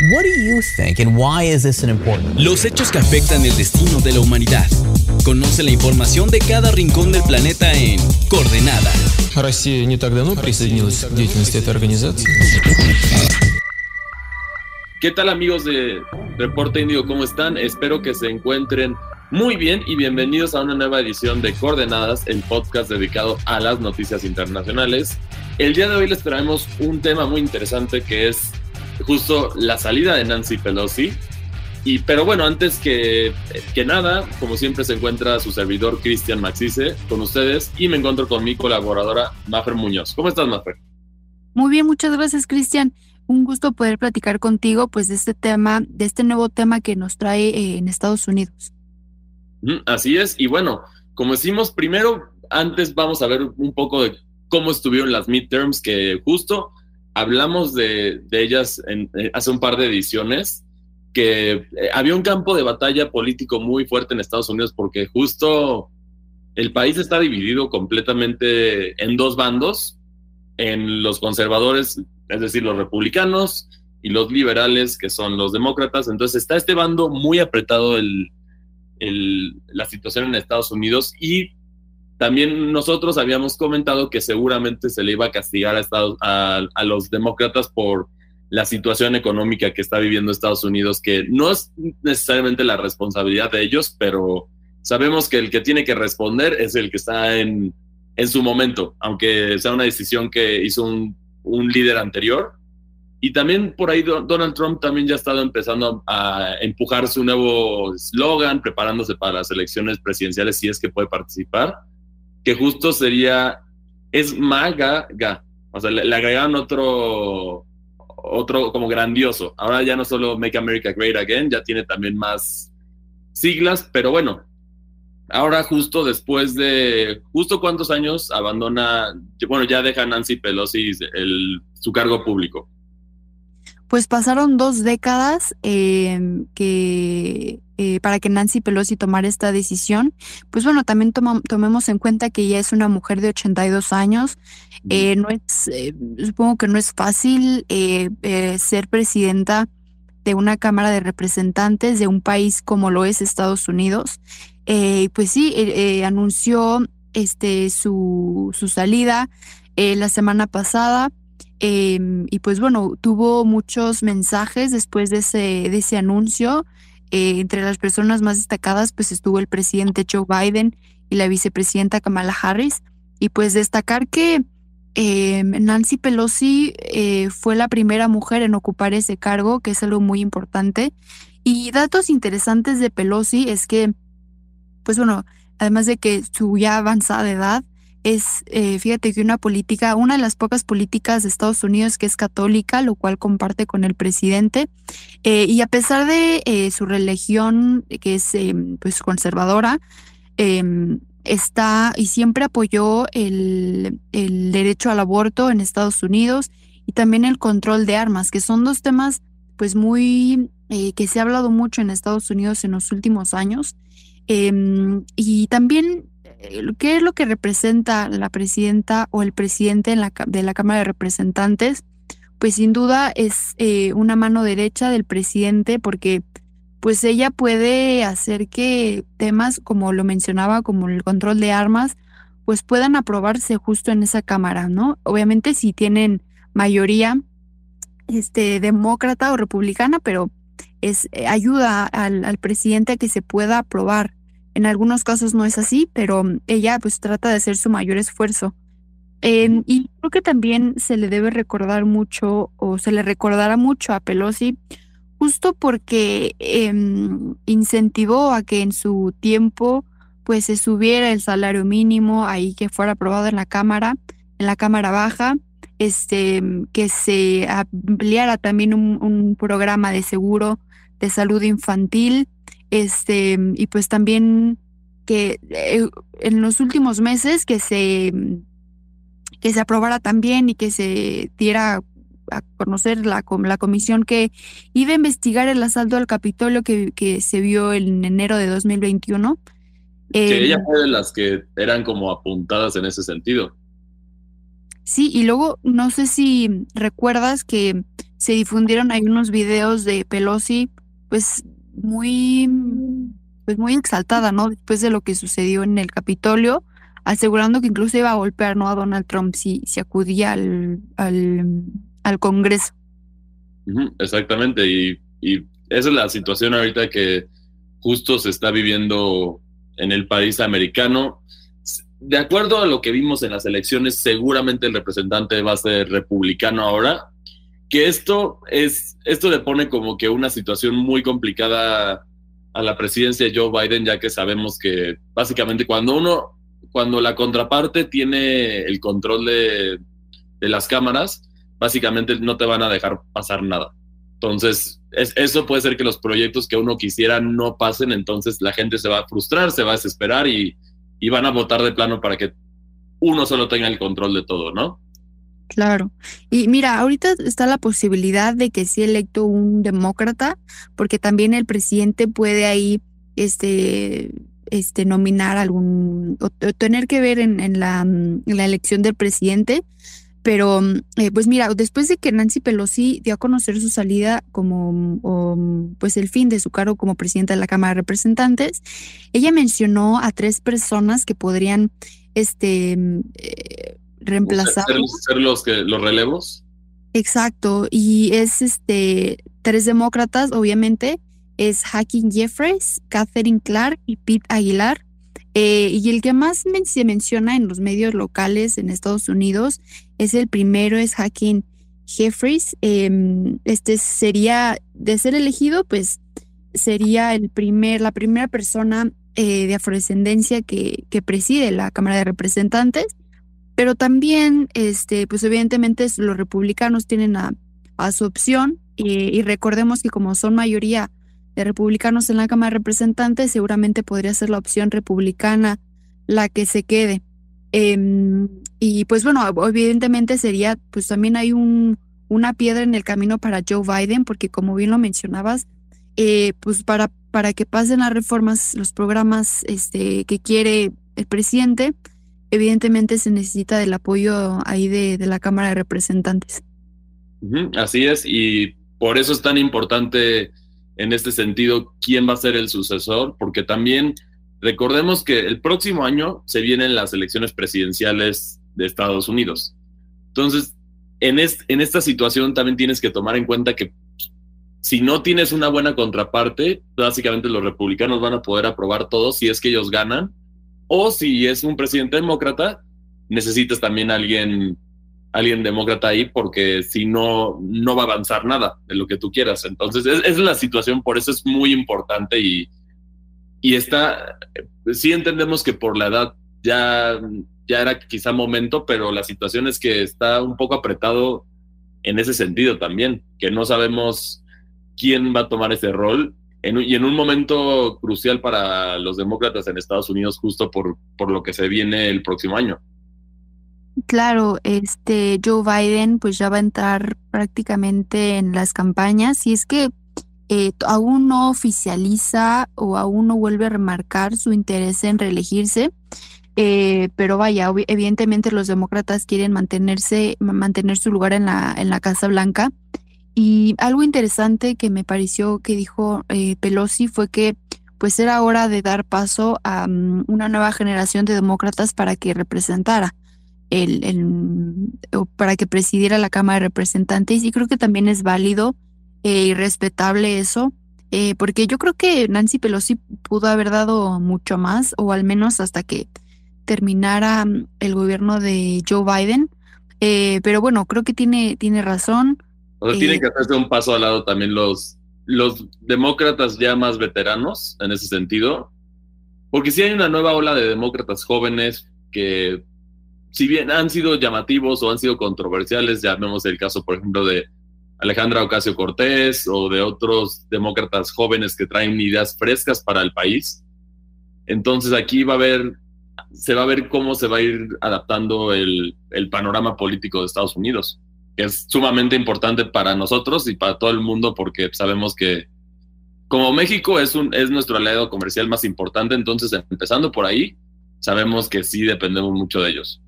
What do you think and why is this an important? Los hechos que afectan el destino de la humanidad. Conoce la información de cada rincón del planeta en Coordenada. Россия не так давно присоединилась к деятельности этой организации. ¿Qué tal amigos de Reporte Índigo? ¿Cómo están? Espero que se encuentren muy bien y bienvenidos a una nueva edición de Coordenadas, el podcast dedicado a las noticias internacionales. El día de hoy les traemos un tema muy interesante que es justo la salida de Nancy Pelosi. Y, pero bueno, antes que, que nada, como siempre se encuentra su servidor Cristian Maxice con ustedes y me encuentro con mi colaboradora Mafer Muñoz. ¿Cómo estás, Mafer? Muy bien, muchas gracias, Cristian. Un gusto poder platicar contigo pues de este tema, de este nuevo tema que nos trae eh, en Estados Unidos. Así es, y bueno, como decimos, primero, antes vamos a ver un poco de cómo estuvieron las midterms, que justo hablamos de, ellas en, eh, hace un par de ediciones, que eh, había un campo de batalla político muy fuerte en Estados Unidos porque justo el país está dividido completamente en dos bandos, en los conservadores, es decir, los republicanos, y los liberales, que son los demócratas. Entonces está este bando muy apretado la situación en Estados Unidos y también nosotros habíamos comentado que seguramente se le iba a castigar a, Estados, a, los demócratas por la situación económica que está viviendo Estados Unidos, que no es necesariamente la responsabilidad de ellos, pero sabemos que el que tiene que responder es el que está en, en su momento, aunque sea una decisión que hizo un, un líder anterior. Y también por ahí Donald Trump también ya ha estado empezando a empujar su nuevo eslogan, preparándose para las elecciones presidenciales si es que puede participar que justo sería, es MAGA, ga. O sea, le, agregaron otro, otro como grandioso. Ahora ya no solo Make America Great Again, ya tiene también más siglas, pero bueno, ahora justo después de, justo cuántos años abandona, bueno, ya deja Nancy Pelosi el, su cargo público. Pues pasaron dos décadas em, que eh, para que Nancy Pelosi tomara esta decisión. Pues bueno, también tomemos en cuenta que ella es una mujer de 82 años. Eh, no es, eh, supongo que no es fácil ser presidenta de una Cámara de Representantes de un país como lo es Estados Unidos. pues sí, anunció este, su, su salida la semana pasada. Em, y pues bueno, tuvo muchos mensajes después de ese, de ese anuncio. Eh, entre las personas más destacadas, pues estuvo el presidente Joe Biden y la vicepresidenta Kamala Harris. Y pues destacar que eh, Nancy Pelosi eh, fue la primera mujer en ocupar ese cargo, que es algo muy importante. Y datos interesantes de Pelosi es que, pues bueno, además de que su ya avanzada edad, es, eh, fíjate que una política, una de las pocas políticas de Estados Unidos que es católica, lo cual comparte con el presidente. Eh, y a pesar de eh, su religión, que es pues conservadora, em, está y siempre apoyó el, el, derecho al aborto en Estados Unidos y también el control de armas, que son dos temas pues muy que se ha hablado mucho en Estados Unidos en los últimos años. Em, y también ¿qué es lo que representa la presidenta o el presidente de la Cámara de Representantes? Pues sin duda es eh, una mano derecha del presidente porque pues ella puede hacer que temas como lo mencionaba, como el control de armas, pues puedan aprobarse justo en esa Cámara, ¿no? Obviamente si tienen mayoría este, demócrata o republicana, pero es, eh, ayuda al, al presidente a que se pueda aprobar en algunos casos no es así, pero ella pues trata de hacer su mayor esfuerzo. Em, y creo que también se le debe recordar mucho o se le recordará mucho a Pelosi justo porque em, incentivó a que en su tiempo pues se subiera el salario mínimo ahí que fuera aprobado en la Cámara, en la Cámara Baja, este, que se ampliara también un, un programa de seguro de salud infantil, este, y pues también que eh, en los últimos meses que se, que se aprobara también y que se diera a conocer la, la comisión que iba a investigar el asalto al Capitolio que, que se vio en enero de 2021. Que ella fue de las que eran como apuntadas en ese sentido. Sí, y luego no sé si recuerdas que se difundieron ahí unos videos de Pelosi, pues muy, pues muy exaltada, ¿no? Después de lo que sucedió en el Capitolio, asegurando que incluso iba a golpear, ¿no? A Donald Trump si, si acudía al, al, Congreso. exactamente, y, y esa es la situación ahorita que justo se está viviendo en el país americano. De acuerdo a lo que vimos en las elecciones, seguramente el representante va a ser republicano ahora, que esto es, esto le pone como que una situación muy complicada a la presidencia de Joe Biden, ya que sabemos que básicamente cuando uno, cuando la contraparte tiene el control de, de las cámaras, básicamente no te van a dejar pasar nada. Entonces, eso puede ser que los proyectos que uno quisiera no pasen, entonces la gente se va a frustrar, se va a desesperar y, y van a votar de plano para que uno solo tenga el control de todo, ¿no? Claro. Y mira, ahorita está la posibilidad de que sea electo un demócrata, porque también el presidente puede ahí este, este, nominar algún, o, tener que ver en, en, la, en la elección del presidente pero, mm, eh, pues mira, después de que Nancy Pelosi dio a conocer su salida como, mm, pues el fin de su cargo como presidenta de la Cámara de Representantes, ella mencionó a tres personas que podrían, este, mm, eh, reemplazar. Ser, los, que, los relevos. Exacto, y es este, tres demócratas, obviamente, es Hacking Jeffries, Catherine Clark y Pete Aguilar. Eh, y el que más se menciona en los medios locales en Estados Unidos es el primero, es Hacking Jeffries. Em, este sería, de ser elegido, pues sería el primer, la primera persona eh, de afrodescendencia que, que preside la Cámara de Representantes. Pero también, este, pues evidentemente los republicanos tienen a, su opción eh, y recordemos que como son mayoría de republicanos en la Cámara de Representantes, seguramente podría ser la opción republicana la que se quede. Em, y pues bueno, evidentemente sería, pues también hay un, una piedra en el camino para Joe Biden, porque como bien lo mencionabas, eh, pues para, para que pasen las reformas, los programas este, que quiere el presidente, evidentemente se necesita del apoyo ahí de, de la Cámara de Representantes. Así es, y por eso es tan importante en este sentido quién va a ser el sucesor, porque también recordemos que el próximo año se vienen las elecciones presidenciales de Estados Unidos. Entonces, en, en esta situación también tienes que tomar en cuenta que si no tienes una buena contraparte, básicamente los republicanos van a poder aprobar todo si es que ellos ganan, o si es un presidente demócrata, necesitas también alguien alguien demócrata ahí porque si no, no va a avanzar nada de lo que tú quieras. Entonces, es, es la situación, por eso es muy importante y, y está, sí entendemos que por la edad ya, ya era quizá momento, pero la situación es que está un poco apretado en ese sentido también, que no sabemos quién va a tomar ese rol y en un momento crucial para los demócratas en Estados Unidos justo por, por lo que se viene el próximo año. Claro, este Joe Biden pues ya va a entrar prácticamente en las campañas y es que eh, aún no oficializa o aún no vuelve a remarcar su interés en reelegirse, eh, pero vaya, evidentemente los demócratas quieren mantenerse, mantener su lugar en la, en la Casa Blanca. Y algo interesante que me pareció que dijo eh, Pelosi fue que pues era hora de dar paso a mm, una nueva generación de demócratas para que representara el, el, para que presidiera la Cámara de Representantes y creo que también es válido eh, y respetable eso, eh, porque yo creo que Nancy Pelosi pudo haber dado mucho más, o al menos hasta que terminara mm, el gobierno de Joe Biden. Eh, pero bueno, creo que tiene, tiene razón. O sea, tienen que hacerse un paso al lado también los, los demócratas ya más veteranos en ese sentido, porque si hay una nueva ola de demócratas jóvenes que si bien han sido llamativos o han sido controversiales, ya vemos el caso, por ejemplo, de Alejandra Ocasio Cortés o de otros demócratas jóvenes que traen ideas frescas para el país. Entonces aquí va a haber, se va a ver cómo se va a ir adaptando el, el panorama político de Estados Unidos, es sumamente importante para nosotros y para todo el mundo porque sabemos que como México es, un, es nuestro aliado comercial más importante, entonces empezando por ahí, sabemos que sí dependemos mucho de ellos.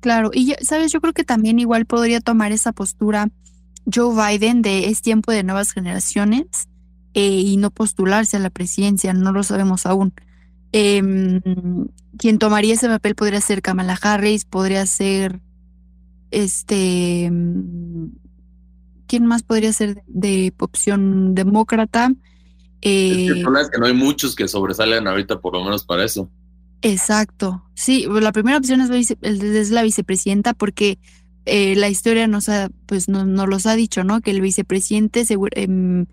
Claro, y sabes, yo creo que también igual podría tomar esa postura Joe Biden de es tiempo de nuevas generaciones eh, y no postularse a la presidencia, no lo sabemos aún. Em, quien tomaría ese papel podría ser Kamala Harris, podría ser este ¿quién más podría ser de opción demócrata? Eh, es que no hay muchos que sobresalen ahorita, por lo menos para eso. Exacto. Sí, la primera opción es, la vicepresidenta porque eh, la historia nos ha, pues no, nos los ha dicho, ¿no? Que el vicepresidente em, eh,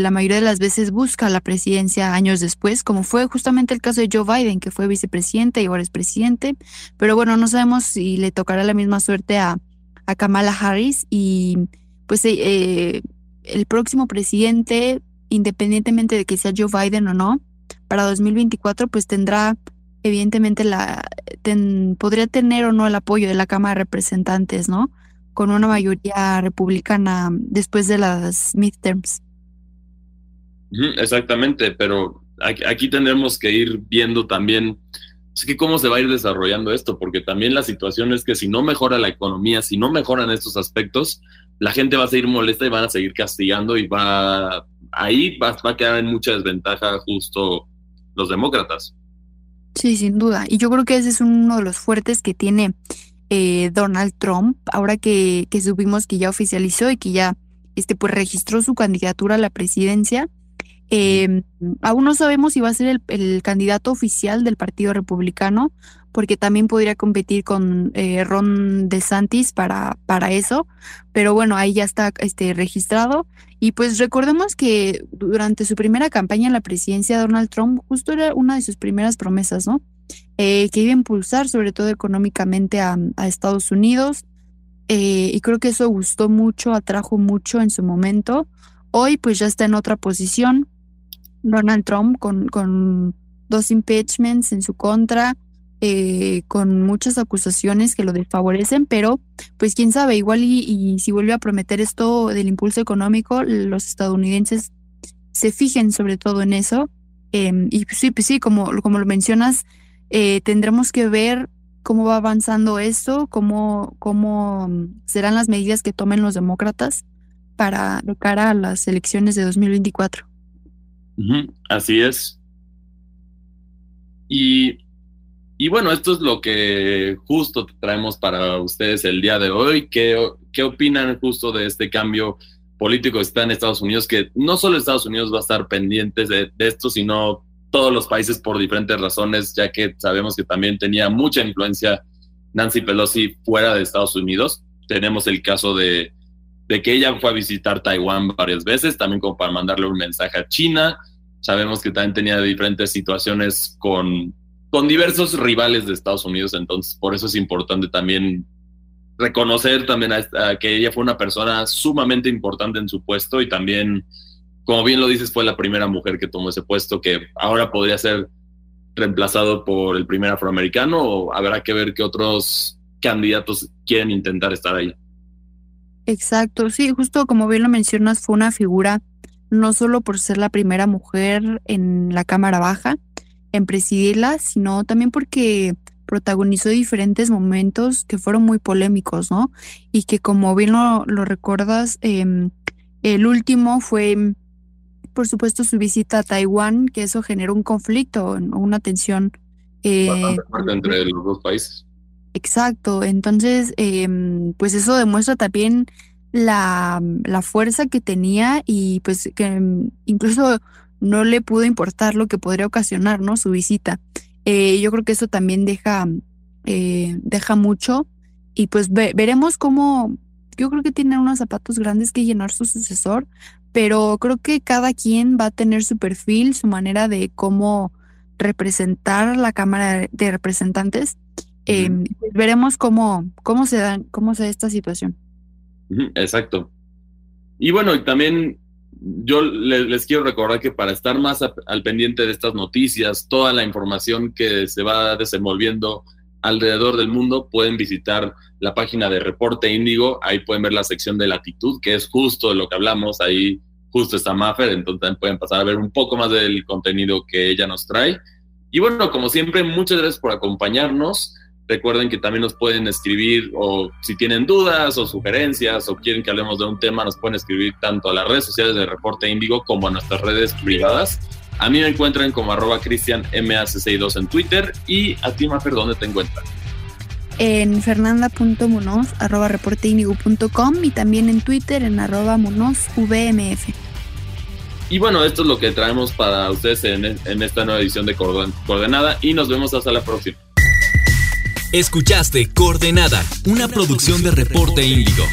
la mayoría de las veces busca la presidencia años después, como fue justamente el caso de Joe Biden, que fue vicepresidente y ahora es presidente. Pero bueno, no sabemos si le tocará la misma suerte a, a Kamala Harris y pues el próximo presidente independientemente de que sea Joe Biden o no, para 2024 pues tendrá evidentemente la podría tener o no el apoyo de la Cámara de Representantes, ¿no? Con una mayoría republicana después de las midterms. Exactamente, pero aquí, tendremos que ir viendo también que cómo se va a ir desarrollando esto, porque también la situación es que si no mejora la economía, si no mejoran estos aspectos, la gente va a seguir molesta y van a seguir castigando y va ahí va, a quedar en mucha desventaja justo los demócratas. Sí, sin duda. Y yo creo que ese es uno de los fuertes que tiene eh, Donald Trump, ahora que, que supimos que ya oficializó y que ya este, pues, registró su candidatura a la presidencia. Eh, aún no sabemos si va a ser el, el, candidato oficial del Partido Republicano, porque también podría competir con eh, Ron DeSantis para, para eso, pero bueno, ahí ya está este, registrado. Y pues recordemos que durante su primera campaña en la presidencia, Donald Trump justo era una de sus primeras promesas, ¿no? Eh, que iba a impulsar sobre todo económicamente a, Estados Unidos. Eh, y creo que eso gustó mucho, atrajo mucho en su momento. Hoy pues ya está en otra posición. Donald Trump con, con dos impeachments en su contra, eh, con muchas acusaciones que lo desfavorecen, pero pues quién sabe, igual y, si vuelve a prometer esto del impulso económico, los estadounidenses se fijen sobre todo en eso. Em, y sí, pues sí, como, como lo mencionas, eh, tendremos que ver cómo va avanzando esto, cómo, cómo serán las medidas que tomen los demócratas para de cara a las elecciones de 2024. Así es. Y y bueno, esto es lo que justo traemos para ustedes el día de hoy. ¿Qué, qué opinan justo de este cambio político que está en Estados Unidos? Que no solo Estados Unidos va a estar pendientes de, esto, sino todos los países por diferentes razones, ya que sabemos que también tenía mucha influencia Nancy Pelosi fuera de Estados Unidos. Tenemos el caso de, de que ella fue a visitar Taiwán varias veces, también como para mandarle un mensaje a China. Sabemos que también tenía diferentes situaciones con con diversos rivales de Estados Unidos, entonces por eso es importante también reconocer también a, que ella fue una persona sumamente importante en su puesto y también, como bien lo dices, fue la primera mujer que tomó ese puesto que ahora podría ser reemplazado por el primer afroamericano o habrá que ver qué otros candidatos quieren intentar estar ahí. Exacto, sí, justo como bien lo mencionas, fue una figura no solo por ser la primera mujer en la Cámara Baja, en presidirla, sino también porque protagonizó diferentes momentos que fueron muy polémicos, ¿no? Y que como bien lo, recuerdas, em, el último fue, por supuesto, su visita a Taiwán, que eso generó un conflicto, una tensión. Eh, entre los dos países. Exacto, entonces, em, pues eso demuestra también la, la fuerza que tenía y pues que incluso no le pudo importar lo que podría ocasionar, ¿no? Su visita. Eh, yo creo que eso también deja, eh, deja mucho y pues veremos cómo, yo creo que tiene unos zapatos grandes que llenar su sucesor, pero creo que cada quien va a tener su perfil, su manera de cómo representar la Cámara de Representantes. Em, pues veremos cómo, cómo se dan, cómo se da esta situación. Exacto. Y bueno, también yo les, quiero recordar que para estar más al pendiente de estas noticias, toda la información que se va desenvolviendo alrededor del mundo, pueden visitar la página de Reporte Índigo. Ahí pueden ver la sección de latitud, que es justo de lo que hablamos. Ahí justo está Maffer, entonces también pueden pasar a ver un poco más del contenido que ella nos trae. Y bueno, como siempre, muchas gracias por acompañarnos. Recuerden que también nos pueden escribir o si tienen dudas o sugerencias o quieren que hablemos de un tema, nos pueden escribir tanto a las redes sociales de Reporte Índigo como a nuestras redes privadas. A mí me encuentran como arroba cristianmac62 en Twitter y a ti, Mafer, ¿dónde te encuentran? En fernanda.munoz, arroba y también en Twitter en arroba munozvmf. Y bueno, esto es lo que traemos para ustedes en, en esta nueva edición de Coordenada y nos vemos hasta la próxima. Escuchaste Coordenada, una producción de Reporte Índigo.